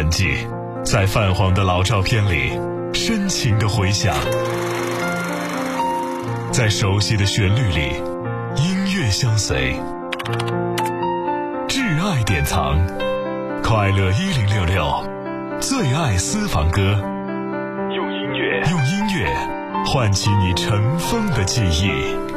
痕迹，在泛黄的老照片里深情的回响，在熟悉的旋律里音乐相随，挚爱典藏，快乐一零六六，最爱私房歌，用音乐用音乐唤起你尘封的记忆。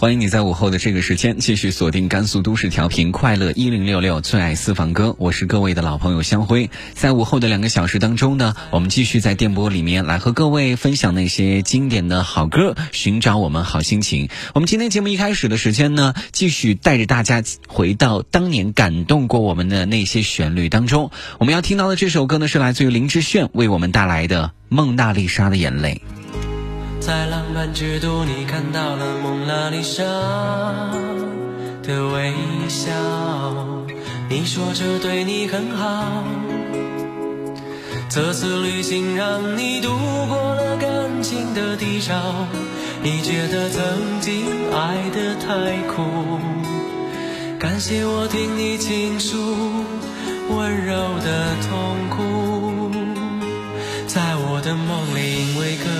欢迎你在午后的这个时间继续锁定甘肃都市调频快乐一零六六最爱私房歌，我是各位的老朋友香辉。在午后的两个小时当中呢，我们继续在电波里面来和各位分享那些经典的好歌，寻找我们好心情。我们今天节目一开始的时间呢，继续带着大家回到当年感动过我们的那些旋律当中。我们要听到的这首歌呢，是来自于林志炫为我们带来的《蒙娜丽莎的眼泪》。在浪漫之都，你看到了蒙娜丽莎的微笑。你说这对你很好，这次旅行让你度过了感情的低潮。你觉得曾经爱得太苦，感谢我听你倾诉温柔的痛苦。在我的梦里，因为可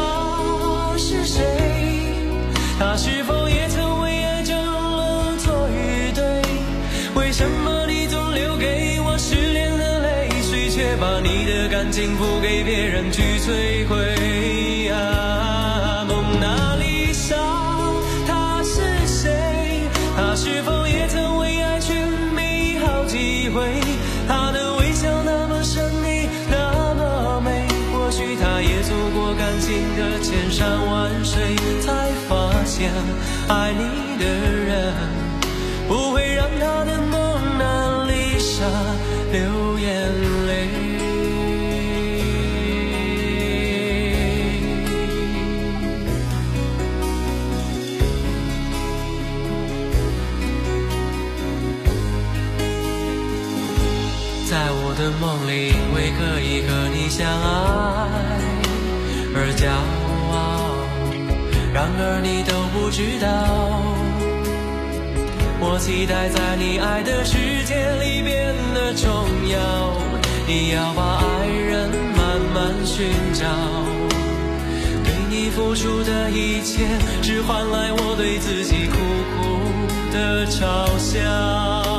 他是否也曾为爱争论错与对？为什么你总留给我失恋的泪水，却把你的感情付给别人去摧毁？爱你的人不会让他的蒙娜丽莎流眼泪。在我的梦里，因为可以和你相爱而骄傲，然而你都知道，我期待在你爱的世界里变得重要。你要把爱人慢慢寻找，对你付出的一切，只换来我对自己苦苦的嘲笑。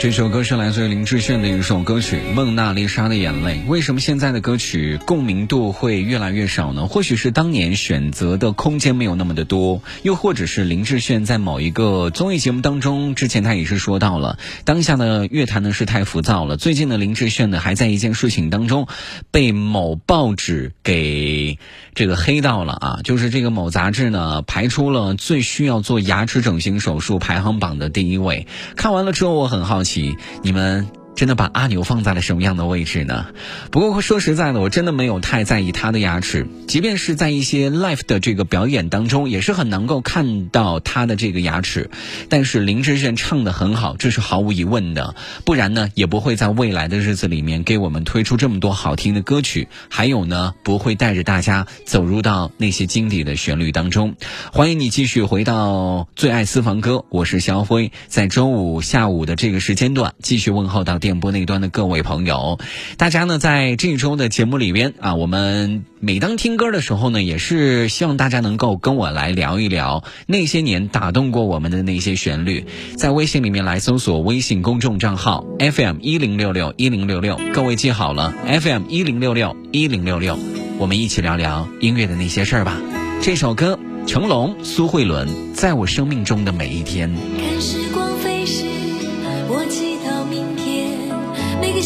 这首歌是来自于林志炫的一首歌曲《蒙娜丽莎的眼泪》。为什么现在的歌曲共鸣度会越来越少呢？或许是当年选择的空间没有那么的多，又或者是林志炫在某一个综艺节目当中，之前他也是说到了，当下的乐坛呢是太浮躁了。最近的林志炫呢还在一件事情当中被某报纸给这个黑到了啊，就是这个某杂志呢排出了最需要做牙齿整形手术排行榜的第一位。看完了之后，我很好奇。起你们。真的把阿牛放在了什么样的位置呢？不过说实在的，我真的没有太在意他的牙齿。即便是在一些 live 的这个表演当中，也是很能够看到他的这个牙齿。但是林志炫唱的很好，这是毫无疑问的。不然呢，也不会在未来的日子里面给我们推出这么多好听的歌曲。还有呢，不会带着大家走入到那些经典的旋律当中。欢迎你继续回到最爱私房歌，我是肖辉，在周五下午的这个时间段继续问候到电。电波那端的各位朋友，大家呢在这一周的节目里边啊，我们每当听歌的时候呢，也是希望大家能够跟我来聊一聊那些年打动过我们的那些旋律。在微信里面来搜索微信公众账号 FM 一零六六一零六六，各位记好了，FM 一零六六一零六六，我们一起聊聊音乐的那些事儿吧。这首歌，成龙、苏慧伦，在我生命中的每一天。时光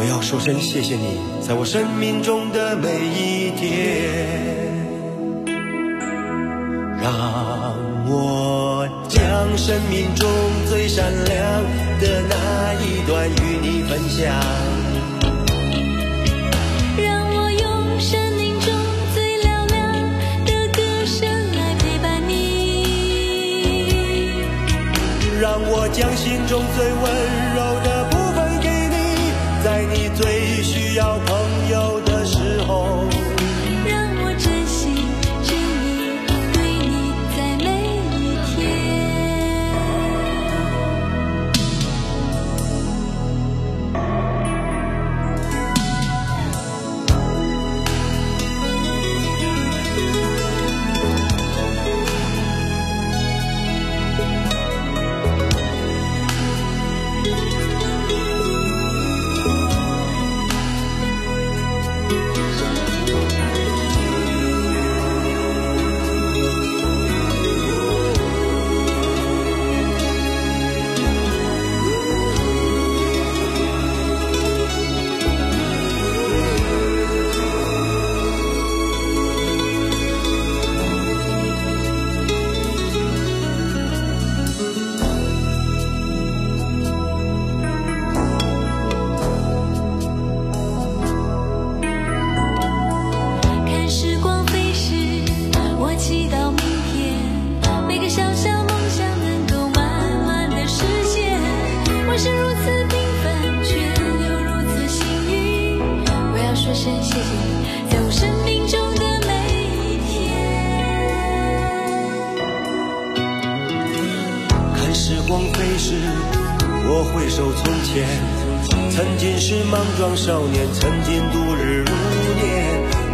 我要说声谢谢你，在我生命中的每一天。让我将生命中最闪亮的那一段与你分享。让我用生命中最嘹亮的歌声来陪伴你。让我将心中最温柔的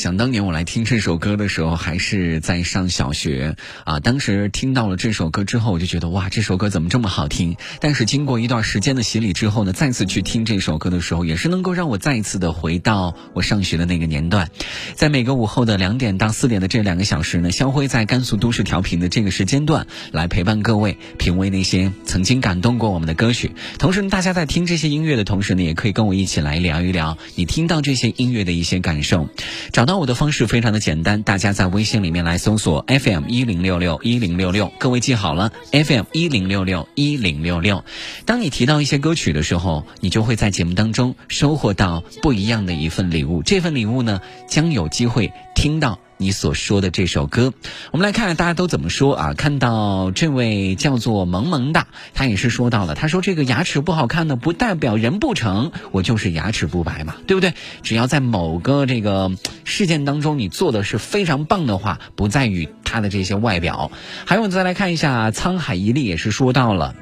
想当年我来听这首歌的时候，还是在上小学啊。当时听到了这首歌之后，我就觉得哇，这首歌怎么这么好听？但是经过一段时间的洗礼之后呢，再次去听这首歌的时候，也是能够让我再一次的回到我上学的那个年段。在每个午后的两点到四点的这两个小时呢，肖辉在甘肃都市调频的这个时间段来陪伴各位，品味那些曾经感动过我们的歌曲。同时呢，大家在听这些音乐的同时呢，也可以跟我一起来聊一聊你听到这些音乐的一些感受。找到我的方式非常的简单，大家在微信里面来搜索 FM 一零六六一零六六，各位记好了，FM 一零六六一零六六。当你提到一些歌曲的时候，你就会在节目当中收获到不一样的一份礼物。这份礼物呢，将有机会听到。你所说的这首歌，我们来看看大家都怎么说啊？看到这位叫做萌萌的，他也是说到了，他说这个牙齿不好看呢，不代表人不成，我就是牙齿不白嘛，对不对？只要在某个这个事件当中你做的是非常棒的话，不在于他的这些外表。还有，再来看一下沧海一粟，也是说到了。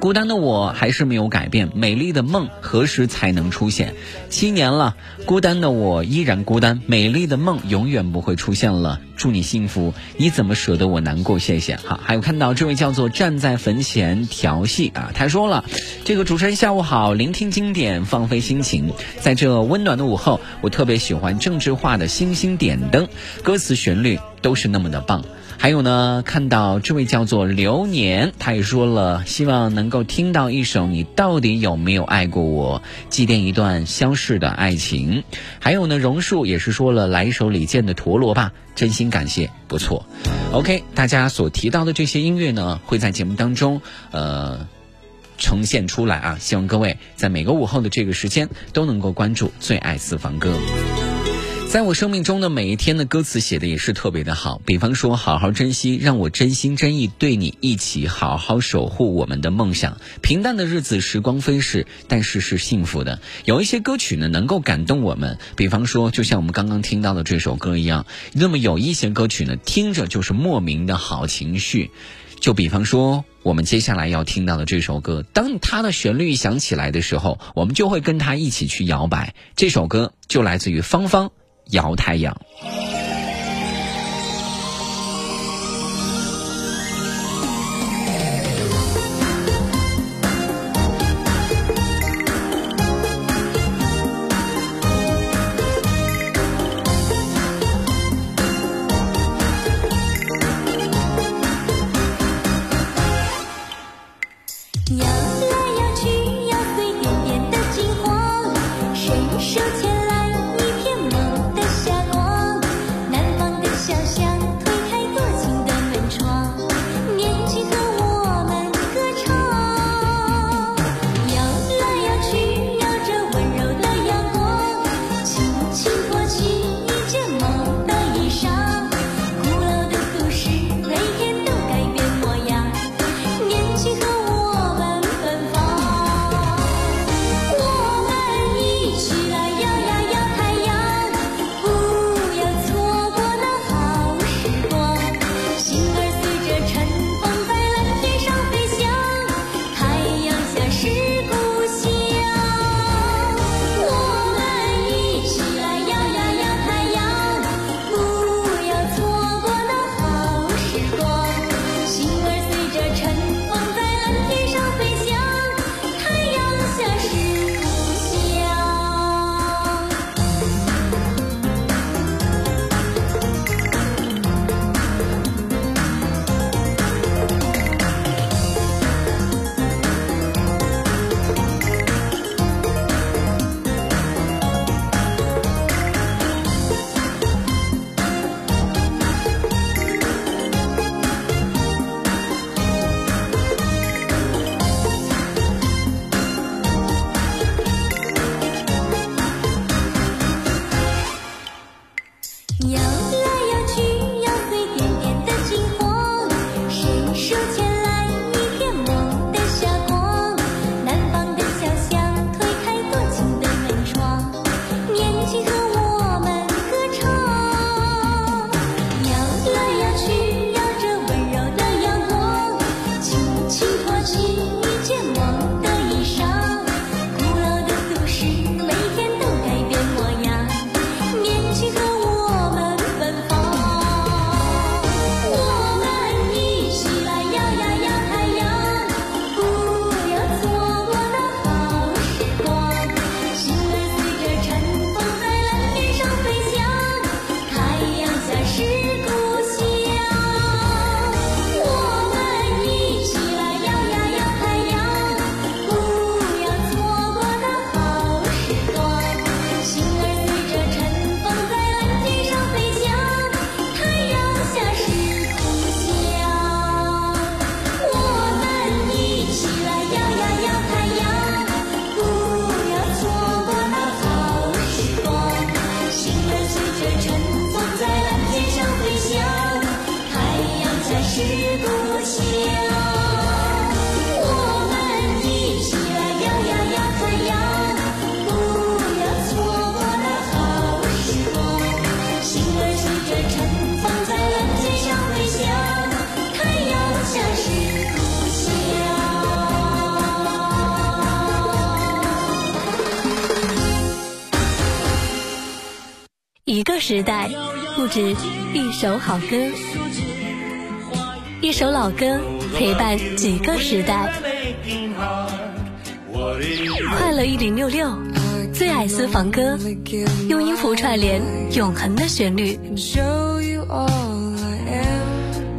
孤单的我还是没有改变，美丽的梦何时才能出现？七年了，孤单的我依然孤单，美丽的梦永远不会出现了。祝你幸福，你怎么舍得我难过？谢谢。好，还有看到这位叫做站在坟前调戏啊，他说了，这个主持人下午好，聆听经典，放飞心情，在这温暖的午后，我特别喜欢郑智化的星星点灯，歌词旋律都是那么的棒。还有呢，看到这位叫做流年，他也说了，希望能够听到一首《你到底有没有爱过我》，祭奠一段消逝的爱情。还有呢，榕树也是说了，来一首李健的《陀螺》吧，真心感谢，不错。OK，大家所提到的这些音乐呢，会在节目当中，呃。呈现出来啊！希望各位在每个午后的这个时间都能够关注最爱私房歌。在我生命中的每一天的歌词写的也是特别的好，比方说好好珍惜，让我真心真意对你一起好好守护我们的梦想。平淡的日子时光飞逝，但是是幸福的。有一些歌曲呢能够感动我们，比方说就像我们刚刚听到的这首歌一样。那么有一些歌曲呢听着就是莫名的好情绪，就比方说我们接下来要听到的这首歌，当它的旋律响起来的时候，我们就会跟它一起去摇摆。这首歌就来自于芳芳。摇太阳。首好歌，一首老歌陪伴几个时代。快乐一零六六，最爱私房歌，用音符串联永恒的旋律。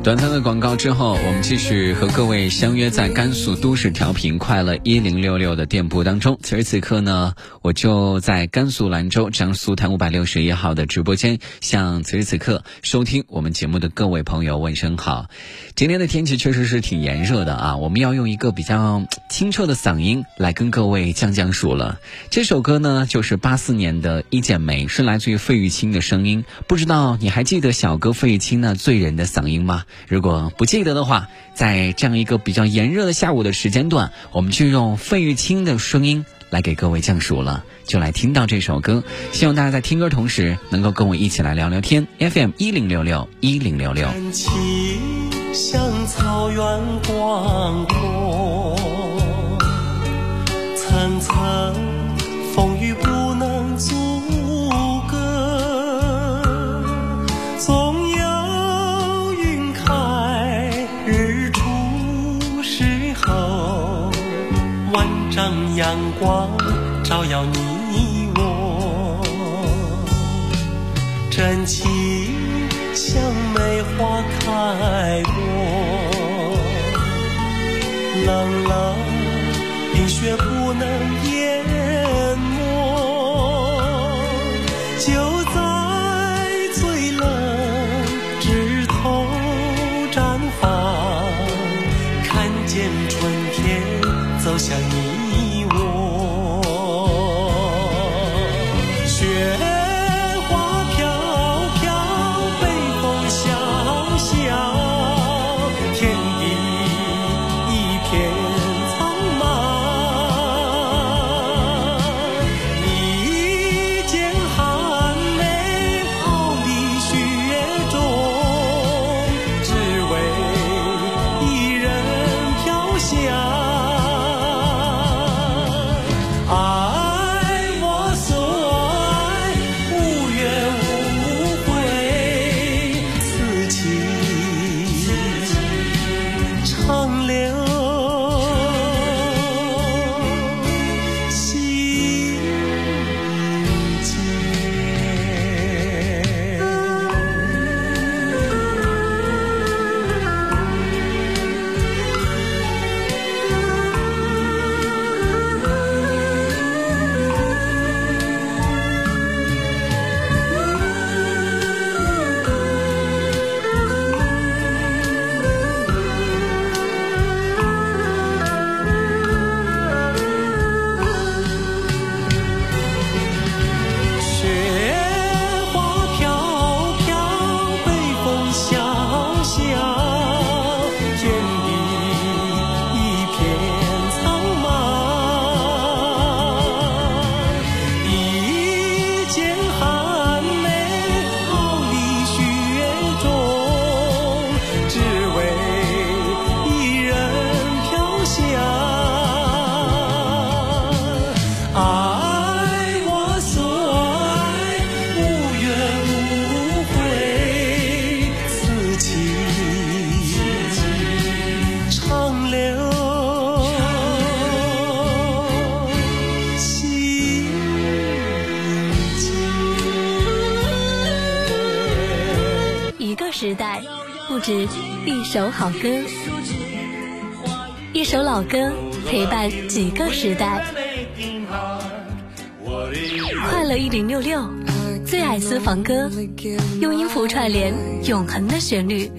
短暂的广告之后，我们继续和各位相约在甘肃都市调频快乐一零六六的电波当中。此时此刻呢，我就在甘肃兰州江苏台五百六十一号的直播间，向此时此刻收听我们节目的各位朋友问声好。今天的天气确实是挺炎热的啊，我们要用一个比较清澈的嗓音来跟各位降降暑了。这首歌呢，就是八四年的《一剪梅》，是来自于费玉清的声音。不知道你还记得小哥费玉清那醉人的嗓音吗？如果不记得的话，在这样一个比较炎热的下午的时间段，我们就用费玉清的声音来给各位降暑了。就来听到这首歌，希望大家在听歌同时能够跟我一起来聊聊天。FM 一零六六一零六六。像草原广阔，层层风雨照耀你我。真情像梅花开想。一首好歌，一首老歌陪伴几个时代。快乐一零六六，最爱私房歌，用音符串联永恒的旋律。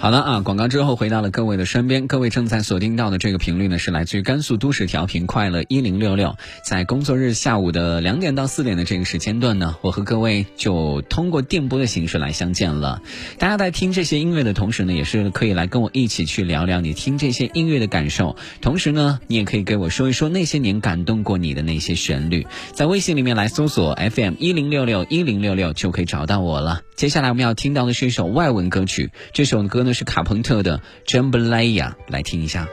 好了啊，广告之后回到了各位的身边，各位正在锁定到的这个频率呢，是来自于甘肃都市调频快乐一零六六，在工作日下午的两点到四点的这个时间段呢，我和各位就通过电波的形式来相见了。大家在听这些音乐的同时呢，也是可以来跟我一起去聊聊你听这些音乐的感受，同时呢，你也可以给我说一说那些年感动过你的那些旋律，在微信里面来搜索 FM 一零六六一零六六就可以找到我了。接下来我们要听到的是一首外文歌曲，这首歌呢是卡朋特的《Jambalaya》，来听一下。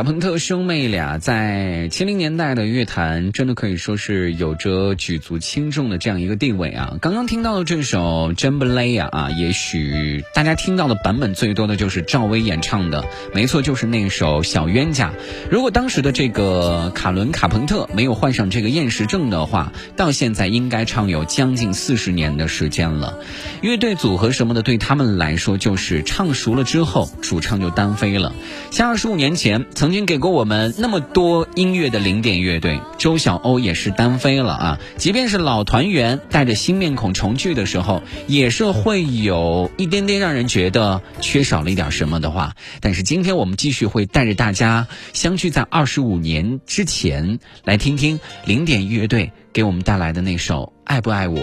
卡朋特兄妹俩在七零年代的乐坛真的可以说是有着举足轻重的这样一个地位啊。刚刚听到的这首《Jambalaya》啊，也许大家听到的版本最多的就是赵薇演唱的，没错，就是那首《小冤家》。如果当时的这个卡伦·卡朋特没有患上这个厌食症的话，到现在应该唱有将近四十年的时间了。乐队组合什么的，对他们来说就是唱熟了之后，主唱就单飞了。像二十五年前曾曾经给过我们那么多音乐的零点乐队，周晓鸥也是单飞了啊。即便是老团员带着新面孔重聚的时候，也是会有一点点让人觉得缺少了一点什么的话。但是今天我们继续会带着大家相聚在二十五年之前，来听听零点乐队给我们带来的那首《爱不爱我》。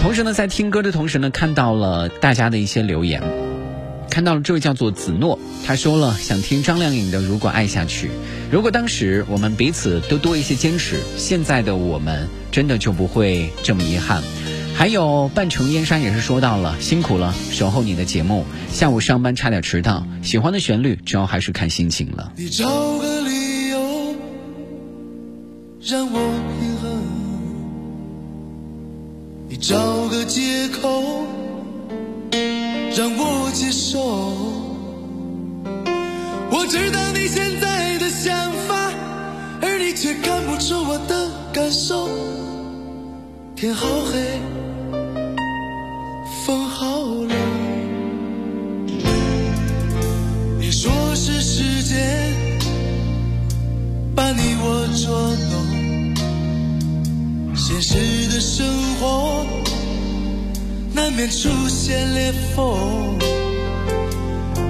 同时呢，在听歌的同时呢，看到了大家的一些留言。看到了这位叫做子诺，他说了想听张靓颖的《如果爱下去》。如果当时我们彼此都多一些坚持，现在的我们真的就不会这么遗憾。还有半城烟山也是说到了，辛苦了，守候你的节目，下午上班差点迟到，喜欢的旋律，主要还是看心情了。你找个理由让我平衡，你找个借口让我接受。我知道你现在的想法，而你却看不出我的感受。天好黑，风好冷。你说是时间把你我捉弄，现实的生活面出现裂缝。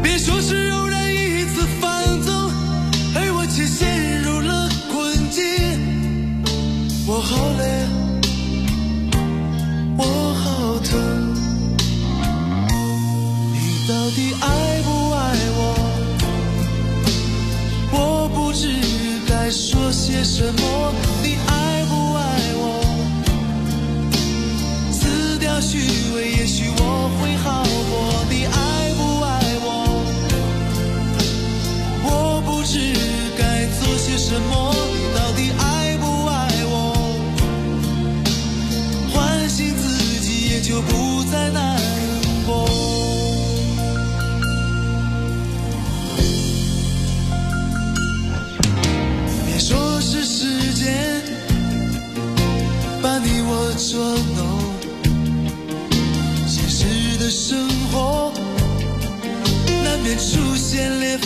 别说是偶然一次放纵，而我却陷入了困境。我好累，我好疼。你到底爱不爱我？我不知该说些什么。什么。你到底爱不爱我？唤醒自己，也就不再难过。别说是时间把你我捉弄，现实的生活难免出现裂缝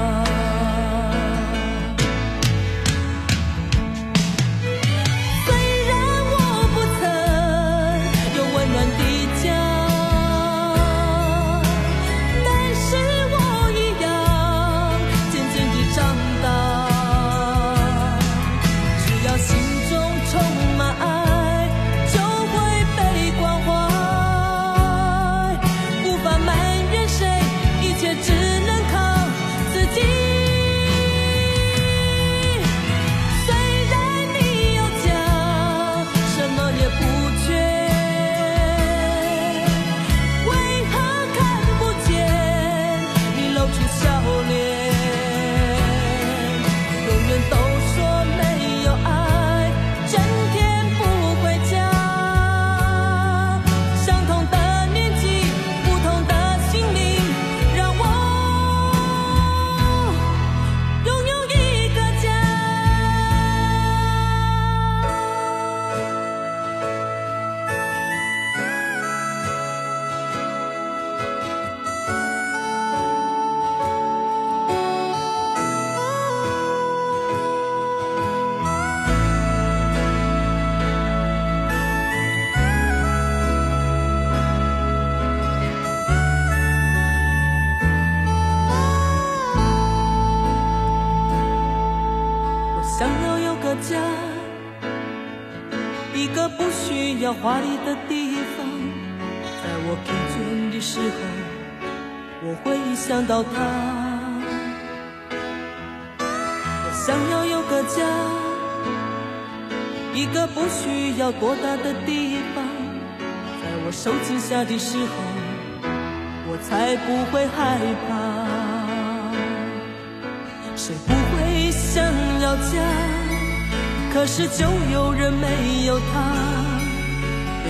华丽的地方。在我疲倦的时候，我会想到他。我想要有个家，一个不需要多大的地方。在我受惊吓的时候，我才不会害怕。谁不会想要家？可是就有人没有他，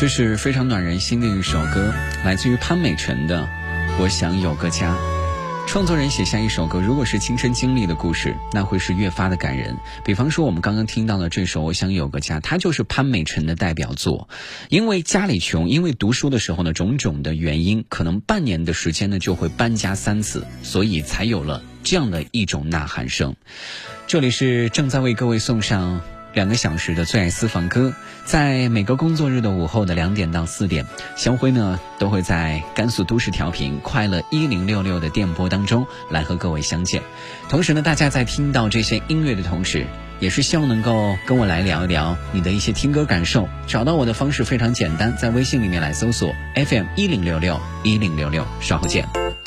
这是非常暖人心的一首歌，来自于潘美辰的《我想有个家》。创作人写下一首歌，如果是亲身经历的故事，那会是越发的感人。比方说，我们刚刚听到的这首《我想有个家》，它就是潘美辰的代表作。因为家里穷，因为读书的时候呢，种种的原因，可能半年的时间呢就会搬家三次，所以才有了这样的一种呐喊声。这里是正在为各位送上两个小时的最爱私房歌，在每个工作日的午后的两点到四点，香辉呢都会在甘肃都市调频快乐一零六六的电波当中来和各位相见。同时呢，大家在听到这些音乐的同时，也是希望能够跟我来聊一聊你的一些听歌感受。找到我的方式非常简单，在微信里面来搜索 FM 一零六六一零六六，稍后见。